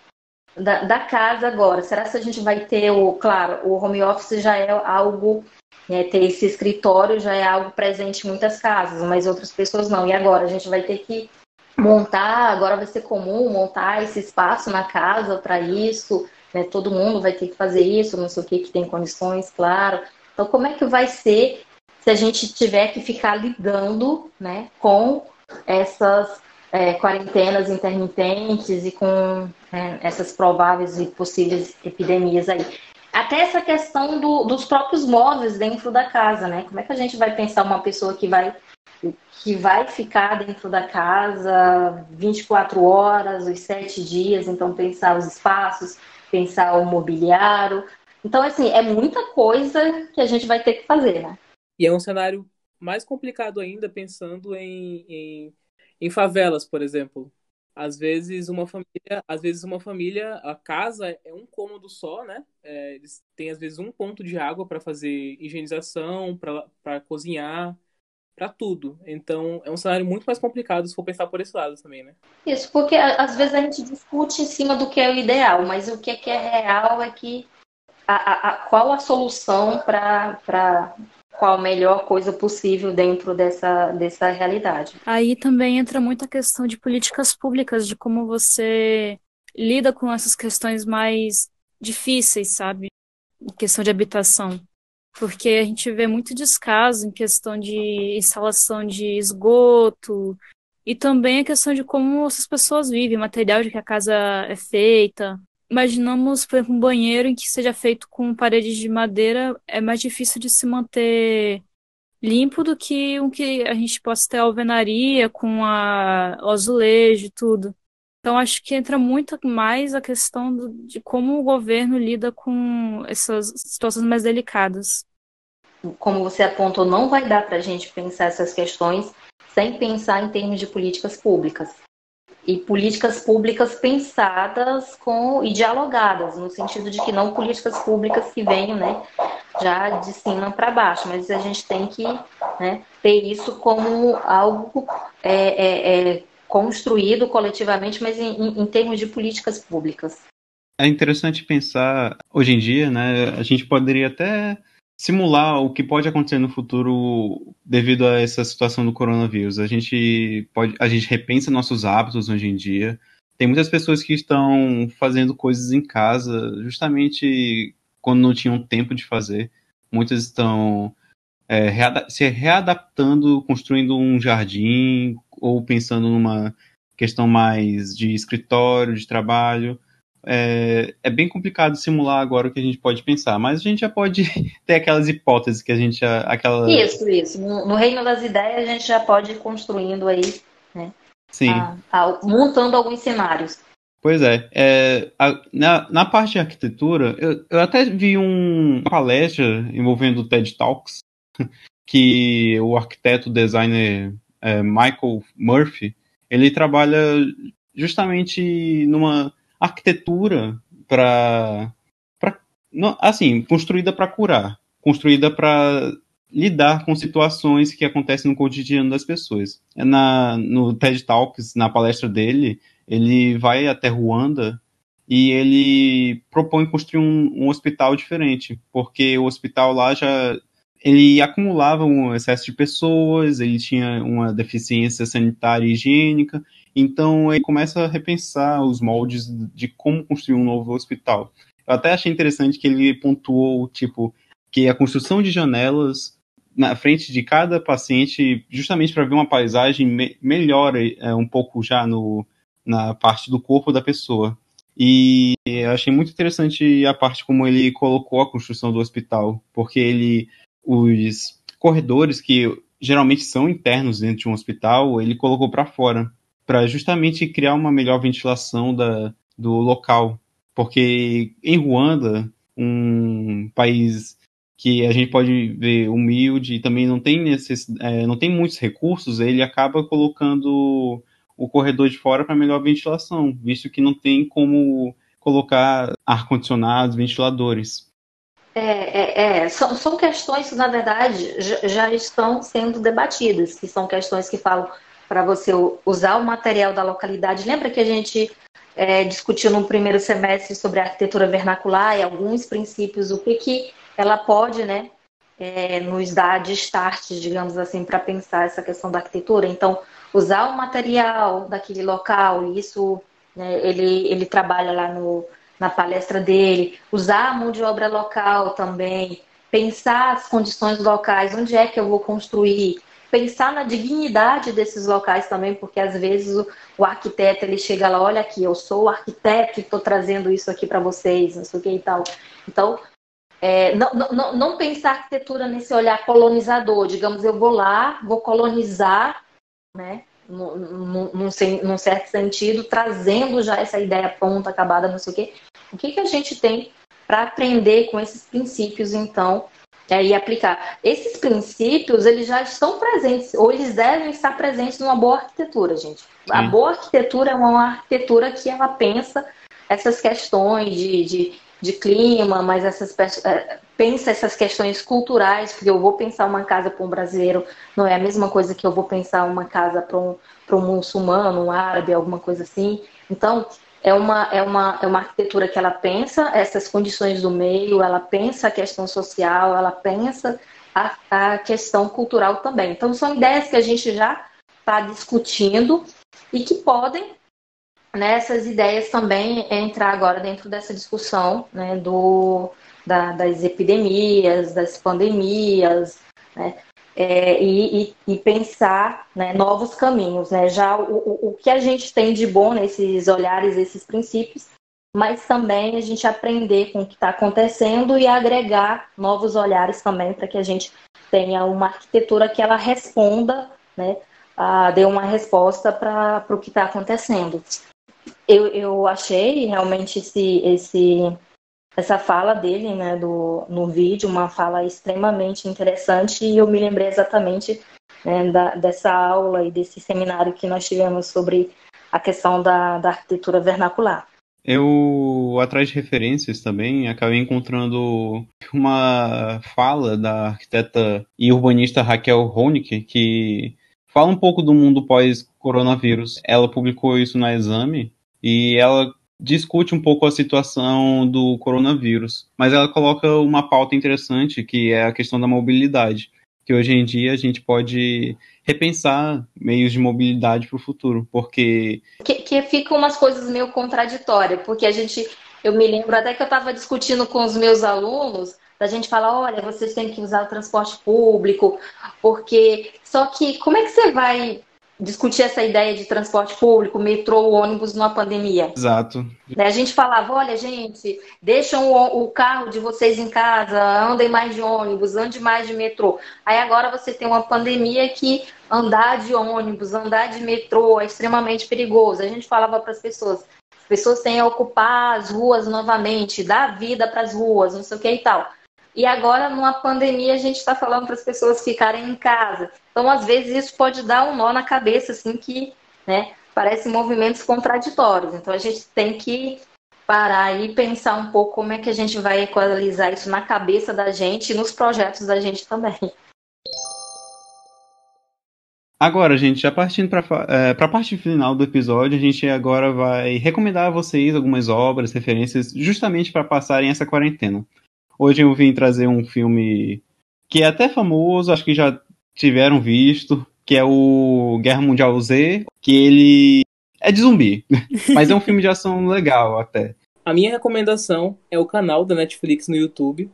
da, da, casa agora. Será que a gente vai ter o, claro, o home office já é algo, é, ter esse escritório já é algo presente em muitas casas, mas outras pessoas não. E agora a gente vai ter que montar, agora vai ser comum montar esse espaço na casa para isso, né? Todo mundo vai ter que fazer isso, não sei o que, que tem condições, claro. Então, como é que vai ser se a gente tiver que ficar lidando, né, com essas é, quarentenas intermitentes e com é, essas prováveis e possíveis epidemias aí? Até essa questão do, dos próprios móveis dentro da casa, né? Como é que a gente vai pensar uma pessoa que vai que vai ficar dentro da casa 24 horas, os sete dias, então pensar os espaços, pensar o mobiliário. Então, assim, é muita coisa que a gente vai ter que fazer, né? E é um cenário mais complicado ainda pensando em, em, em favelas, por exemplo. Às vezes uma família, às vezes uma família, a casa é um cômodo só, né? É, eles têm às vezes um ponto de água para fazer higienização, para cozinhar, para tudo. Então, é um cenário muito mais complicado se for pensar por esse lado também, né? Isso, porque às vezes a gente discute em cima do que é o ideal, mas o que é, que é real é que a, a, a qual a solução para qual a melhor coisa possível dentro dessa, dessa realidade. Aí também entra muito a questão de políticas públicas, de como você lida com essas questões mais difíceis, sabe? Questão de habitação porque a gente vê muito descaso em questão de instalação de esgoto e também a questão de como essas pessoas vivem, material de que a casa é feita. Imaginamos, por exemplo, um banheiro em que seja feito com paredes de madeira, é mais difícil de se manter limpo do que um que a gente possa ter alvenaria com a, o azulejo e tudo. Então, acho que entra muito mais a questão do, de como o governo lida com essas situações mais delicadas. Como você apontou, não vai dar para a gente pensar essas questões sem pensar em termos de políticas públicas. E políticas públicas pensadas com e dialogadas, no sentido de que não políticas públicas que venham né, já de cima para baixo, mas a gente tem que né, ter isso como algo é, é, é construído coletivamente, mas em, em termos de políticas públicas. É interessante pensar, hoje em dia, né, a gente poderia até simular o que pode acontecer no futuro devido a essa situação do coronavírus. A gente pode, a gente repensa nossos hábitos hoje em dia. Tem muitas pessoas que estão fazendo coisas em casa justamente quando não tinham tempo de fazer. Muitas estão é, reada se readaptando, construindo um jardim ou pensando numa questão mais de escritório, de trabalho. É, é, bem complicado simular agora o que a gente pode pensar, mas a gente já pode ter aquelas hipóteses que a gente já. Aquela... Isso, isso. No, no reino das ideias a gente já pode ir construindo aí, né? Sim. A, a, montando alguns cenários. Pois é. é a, na, na parte de arquitetura, eu, eu até vi um, uma palestra envolvendo o TED Talks, que o arquiteto designer é, Michael Murphy, ele trabalha justamente numa arquitetura para assim construída para curar, construída para lidar com situações que acontecem no cotidiano das pessoas. É na, no TED Talks, na palestra dele, ele vai até Ruanda e ele propõe construir um, um hospital diferente, porque o hospital lá já ele acumulava um excesso de pessoas, ele tinha uma deficiência sanitária e higiênica, então ele começa a repensar os moldes de como construir um novo hospital. Eu até achei interessante que ele pontuou, tipo, que a construção de janelas na frente de cada paciente, justamente para ver uma paisagem me melhora é, um pouco já no, na parte do corpo da pessoa. E eu achei muito interessante a parte como ele colocou a construção do hospital, porque ele os corredores que geralmente são internos dentro de um hospital, ele colocou para fora. para justamente criar uma melhor ventilação da, do local. Porque em Ruanda, um país que a gente pode ver humilde e também não tem, necess... É, não tem muitos recursos, ele acaba colocando o corredor de fora para melhor ventilação, visto que não tem como colocar ar-condicionados, ventiladores. É, é, é. São, são, questões que, na verdade, já estão sendo debatidas, que são questões que falam para você usar o material da localidade. Lembra que a gente é, discutiu no primeiro semestre sobre a arquitetura vernacular e alguns princípios, o que, que ela pode né, é, nos dar de start, digamos assim, para pensar essa questão da arquitetura. Então, usar o material daquele local, isso né, ele, ele trabalha lá no, na palestra dele, usar a mão de obra local também, pensar as condições locais, onde é que eu vou construir, pensar na dignidade desses locais também, porque às vezes o, o arquiteto ele chega lá, olha aqui, eu sou o arquiteto e estou trazendo isso aqui para vocês, não sei o que e tal. Então, é, não, não, não pensar arquitetura nesse olhar colonizador, digamos, eu vou lá, vou colonizar, né? Num, num, num, certo sentido, trazendo já essa ideia pronta, acabada, não sei o quê. O que, que a gente tem para aprender com esses princípios, então, é, e aplicar? Esses princípios, eles já estão presentes, ou eles devem estar presentes numa boa arquitetura, gente. Sim. A boa arquitetura é uma arquitetura que ela pensa essas questões de, de de clima, mas essas é, pensa essas questões culturais, porque eu vou pensar uma casa para um brasileiro, não é a mesma coisa que eu vou pensar uma casa para um, um muçulmano, um árabe, alguma coisa assim. Então, é uma, é, uma, é uma arquitetura que ela pensa essas condições do meio, ela pensa a questão social, ela pensa a, a questão cultural também. Então, são ideias que a gente já está discutindo e que podem nessas ideias também entrar agora dentro dessa discussão né, do, da, das epidemias, das pandemias, né, é, e, e, pensar né, novos caminhos. Né, já o, o, o que a gente tem de bom nesses olhares, esses princípios, mas também a gente aprender com o que está acontecendo e agregar novos olhares também para que a gente tenha uma arquitetura que ela responda, né, a, dê uma resposta para o que está acontecendo eu, eu achei realmente esse, esse, essa fala dele né, do, no vídeo, uma fala extremamente interessante, e eu me lembrei exatamente né, da, dessa aula e desse seminário que nós tivemos sobre a questão da, da arquitetura vernacular. Eu, atrás de referências também, acabei encontrando uma fala da arquiteta e urbanista Raquel Honig, que fala um pouco do mundo pós-coronavírus. Ela publicou isso na Exame e ela discute um pouco a situação do coronavírus, mas ela coloca uma pauta interessante que é a questão da mobilidade, que hoje em dia a gente pode repensar meios de mobilidade para o futuro, porque que, que ficam umas coisas meio contraditórias, porque a gente, eu me lembro até que eu estava discutindo com os meus alunos da gente falar, olha, vocês têm que usar o transporte público, porque só que como é que você vai discutir essa ideia de transporte público, metrô, ônibus numa pandemia. Exato. A gente falava, olha, gente, deixam o, o, carro de vocês em casa, andem mais de ônibus, ande mais de metrô. Aí agora você tem uma pandemia que andar de ônibus, andar de metrô é extremamente perigoso. A gente falava para as pessoas, as pessoas têm que ocupar as ruas novamente, dar vida para as ruas, não sei o que e tal. E agora, numa pandemia, a gente está falando para as pessoas ficarem em casa. Então, às vezes, isso pode dar um nó na cabeça, assim, que né, parecem movimentos contraditórios. Então, a gente tem que parar e pensar um pouco como é que a gente vai equalizar isso na cabeça da gente e nos projetos da gente também. Agora, gente, já partindo para é, a parte final do episódio, a gente agora vai recomendar a vocês algumas obras, referências, justamente para passarem essa quarentena. Hoje eu vim trazer um filme que é até famoso, acho que já tiveram visto, que é o Guerra Mundial Z, que ele é de zumbi, mas é um filme de ação legal até. A minha recomendação é o canal da Netflix no YouTube.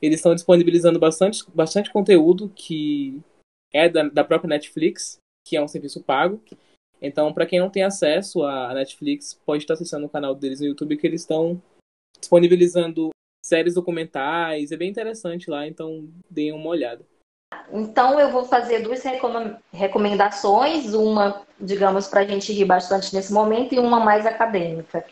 Eles estão disponibilizando bastante, bastante conteúdo que é da, da própria Netflix, que é um serviço pago. Então, para quem não tem acesso à Netflix, pode estar acessando o canal deles no YouTube, que eles estão disponibilizando séries documentais, é bem interessante lá, então deem uma olhada. Então eu vou fazer duas recomendações, uma, digamos, para a gente rir bastante nesse momento e uma mais acadêmica.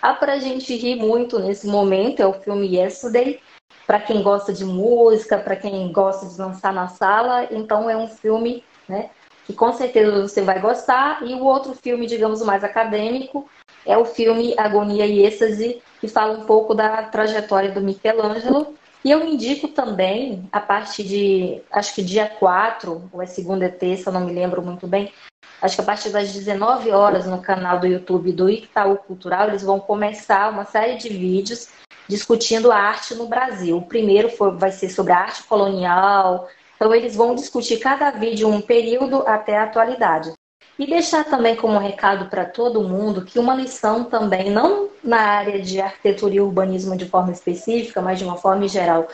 A para a gente rir muito nesse momento é o filme Yesterday, para quem gosta de música, para quem gosta de dançar na sala, então é um filme, né, que com certeza você vai gostar. E o outro filme, digamos, mais acadêmico, é o filme Agonia e Êxtase, que fala um pouco da trajetória do Michelangelo. E eu indico também, a partir de, acho que dia 4, ou é segunda e terça, não me lembro muito bem, acho que a partir das 19 horas no canal do YouTube do Itaú Cultural, eles vão começar uma série de vídeos discutindo a arte no Brasil. O primeiro foi, vai ser sobre a arte colonial. Então, eles vão discutir cada vídeo um período até a atualidade. E deixar também como recado para todo mundo que uma lição também, não na área de arquitetura e urbanismo de forma específica, mas de uma forma geral,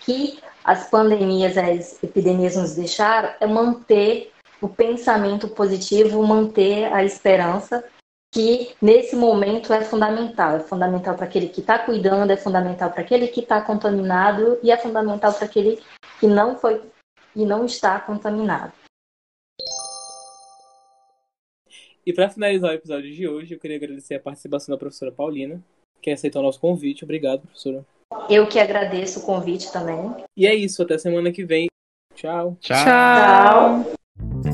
que as pandemias, as epidemias nos deixaram, é manter o pensamento positivo, manter a esperança que nesse momento é fundamental. É fundamental para aquele que está cuidando, é fundamental para aquele que está contaminado e é fundamental para aquele que não foi e não está contaminado. E para finalizar o episódio de hoje, eu queria agradecer a participação da professora Paulina, que aceitou o nosso convite. Obrigado, professora. Eu que agradeço o convite também. E é isso, até semana que vem. Tchau. Tchau. Tchau.